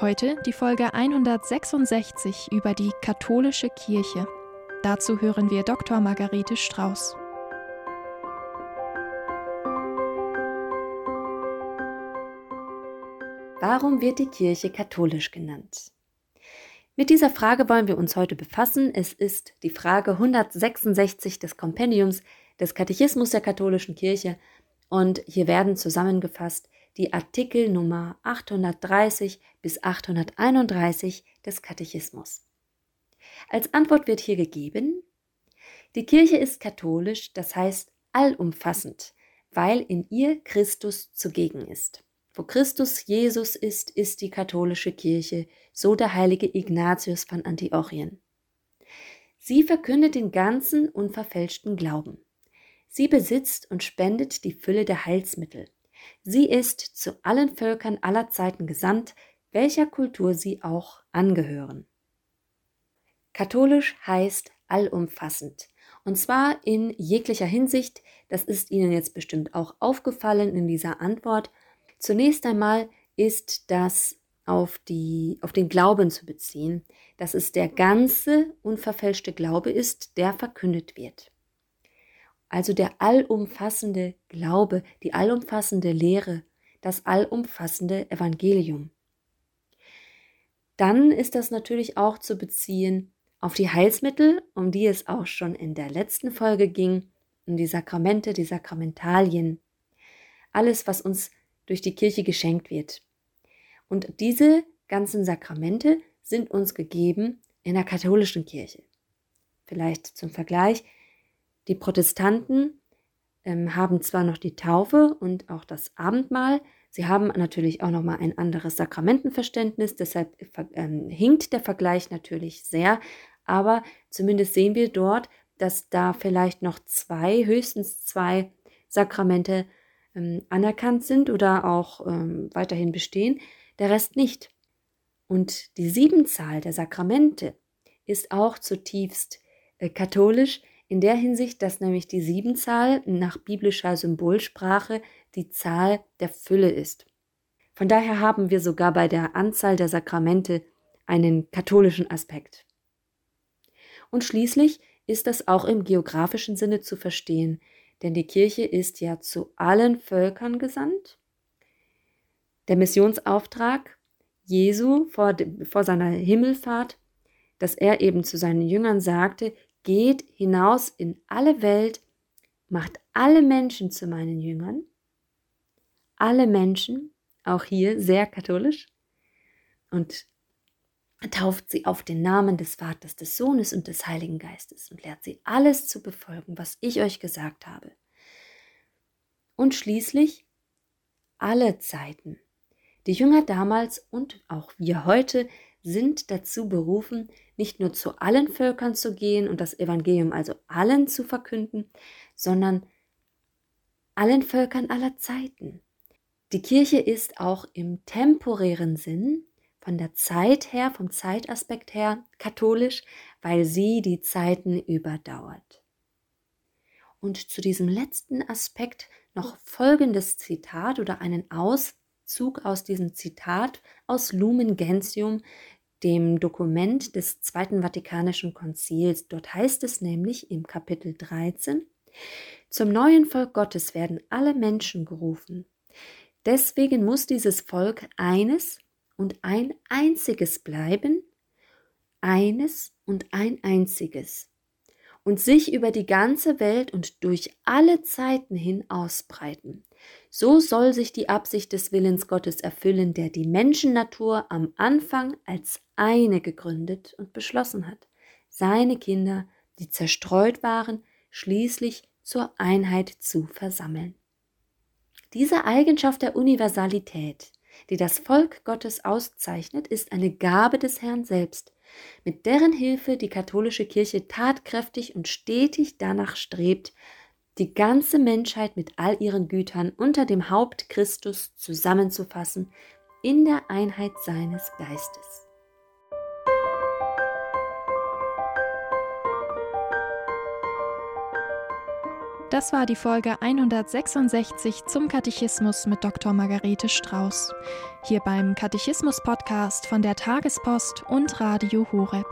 Heute die Folge 166 über die katholische Kirche. Dazu hören wir Dr. Margarete Strauß. Warum wird die Kirche katholisch genannt? Mit dieser Frage wollen wir uns heute befassen. Es ist die Frage 166 des Kompendiums des Katechismus der katholischen Kirche und hier werden zusammengefasst die Artikel Nummer 830 bis 831 des Katechismus. Als Antwort wird hier gegeben, die Kirche ist katholisch, das heißt allumfassend, weil in ihr Christus zugegen ist. Wo Christus Jesus ist, ist die katholische Kirche, so der heilige Ignatius von Antiochien. Sie verkündet den ganzen unverfälschten Glauben. Sie besitzt und spendet die Fülle der Heilsmittel. Sie ist zu allen Völkern aller Zeiten gesandt, welcher Kultur sie auch angehören. Katholisch heißt allumfassend. Und zwar in jeglicher Hinsicht, das ist Ihnen jetzt bestimmt auch aufgefallen in dieser Antwort, Zunächst einmal ist das auf, die, auf den Glauben zu beziehen, dass es der ganze unverfälschte Glaube ist, der verkündet wird. Also der allumfassende Glaube, die allumfassende Lehre, das allumfassende Evangelium. Dann ist das natürlich auch zu beziehen auf die Heilsmittel, um die es auch schon in der letzten Folge ging, um die Sakramente, die Sakramentalien. Alles, was uns durch die Kirche geschenkt wird. Und diese ganzen Sakramente sind uns gegeben in der katholischen Kirche. Vielleicht zum Vergleich, die Protestanten ähm, haben zwar noch die Taufe und auch das Abendmahl, sie haben natürlich auch noch mal ein anderes Sakramentenverständnis, deshalb ähm, hinkt der Vergleich natürlich sehr, aber zumindest sehen wir dort, dass da vielleicht noch zwei, höchstens zwei Sakramente ähm, anerkannt sind oder auch ähm, weiterhin bestehen, der Rest nicht. Und die Siebenzahl der Sakramente ist auch zutiefst äh, katholisch in der Hinsicht, dass nämlich die Siebenzahl nach biblischer Symbolsprache die Zahl der Fülle ist. Von daher haben wir sogar bei der Anzahl der Sakramente einen katholischen Aspekt. Und schließlich ist das auch im geografischen Sinne zu verstehen, denn die Kirche ist ja zu allen Völkern gesandt. Der Missionsauftrag Jesu vor, vor seiner Himmelfahrt, dass er eben zu seinen Jüngern sagte, geht hinaus in alle Welt, macht alle Menschen zu meinen Jüngern, alle Menschen, auch hier sehr katholisch, und tauft sie auf den Namen des Vaters, des Sohnes und des Heiligen Geistes und lehrt sie alles zu befolgen, was ich euch gesagt habe. Und schließlich alle Zeiten. Die Jünger damals und auch wir heute sind dazu berufen, nicht nur zu allen Völkern zu gehen und das Evangelium also allen zu verkünden, sondern allen Völkern aller Zeiten. Die Kirche ist auch im temporären Sinn von der Zeit her, vom Zeitaspekt her katholisch, weil sie die Zeiten überdauert. Und zu diesem letzten Aspekt noch folgendes Zitat oder einen Auszug aus diesem Zitat aus Lumen Gentium, dem Dokument des Zweiten Vatikanischen Konzils. Dort heißt es nämlich im Kapitel 13, zum neuen Volk Gottes werden alle Menschen gerufen. Deswegen muss dieses Volk eines und ein einziges bleiben, eines und ein einziges, und sich über die ganze Welt und durch alle Zeiten hin ausbreiten. So soll sich die Absicht des Willens Gottes erfüllen, der die Menschennatur am Anfang als eine gegründet und beschlossen hat, seine Kinder, die zerstreut waren, schließlich zur Einheit zu versammeln. Diese Eigenschaft der Universalität, die das Volk Gottes auszeichnet, ist eine Gabe des Herrn selbst, mit deren Hilfe die katholische Kirche tatkräftig und stetig danach strebt, die ganze Menschheit mit all ihren Gütern unter dem Haupt Christus zusammenzufassen in der Einheit seines Geistes. Das war die Folge 166 zum Katechismus mit Dr. Margarete Strauß. Hier beim Katechismus-Podcast von der Tagespost und Radio Horeb.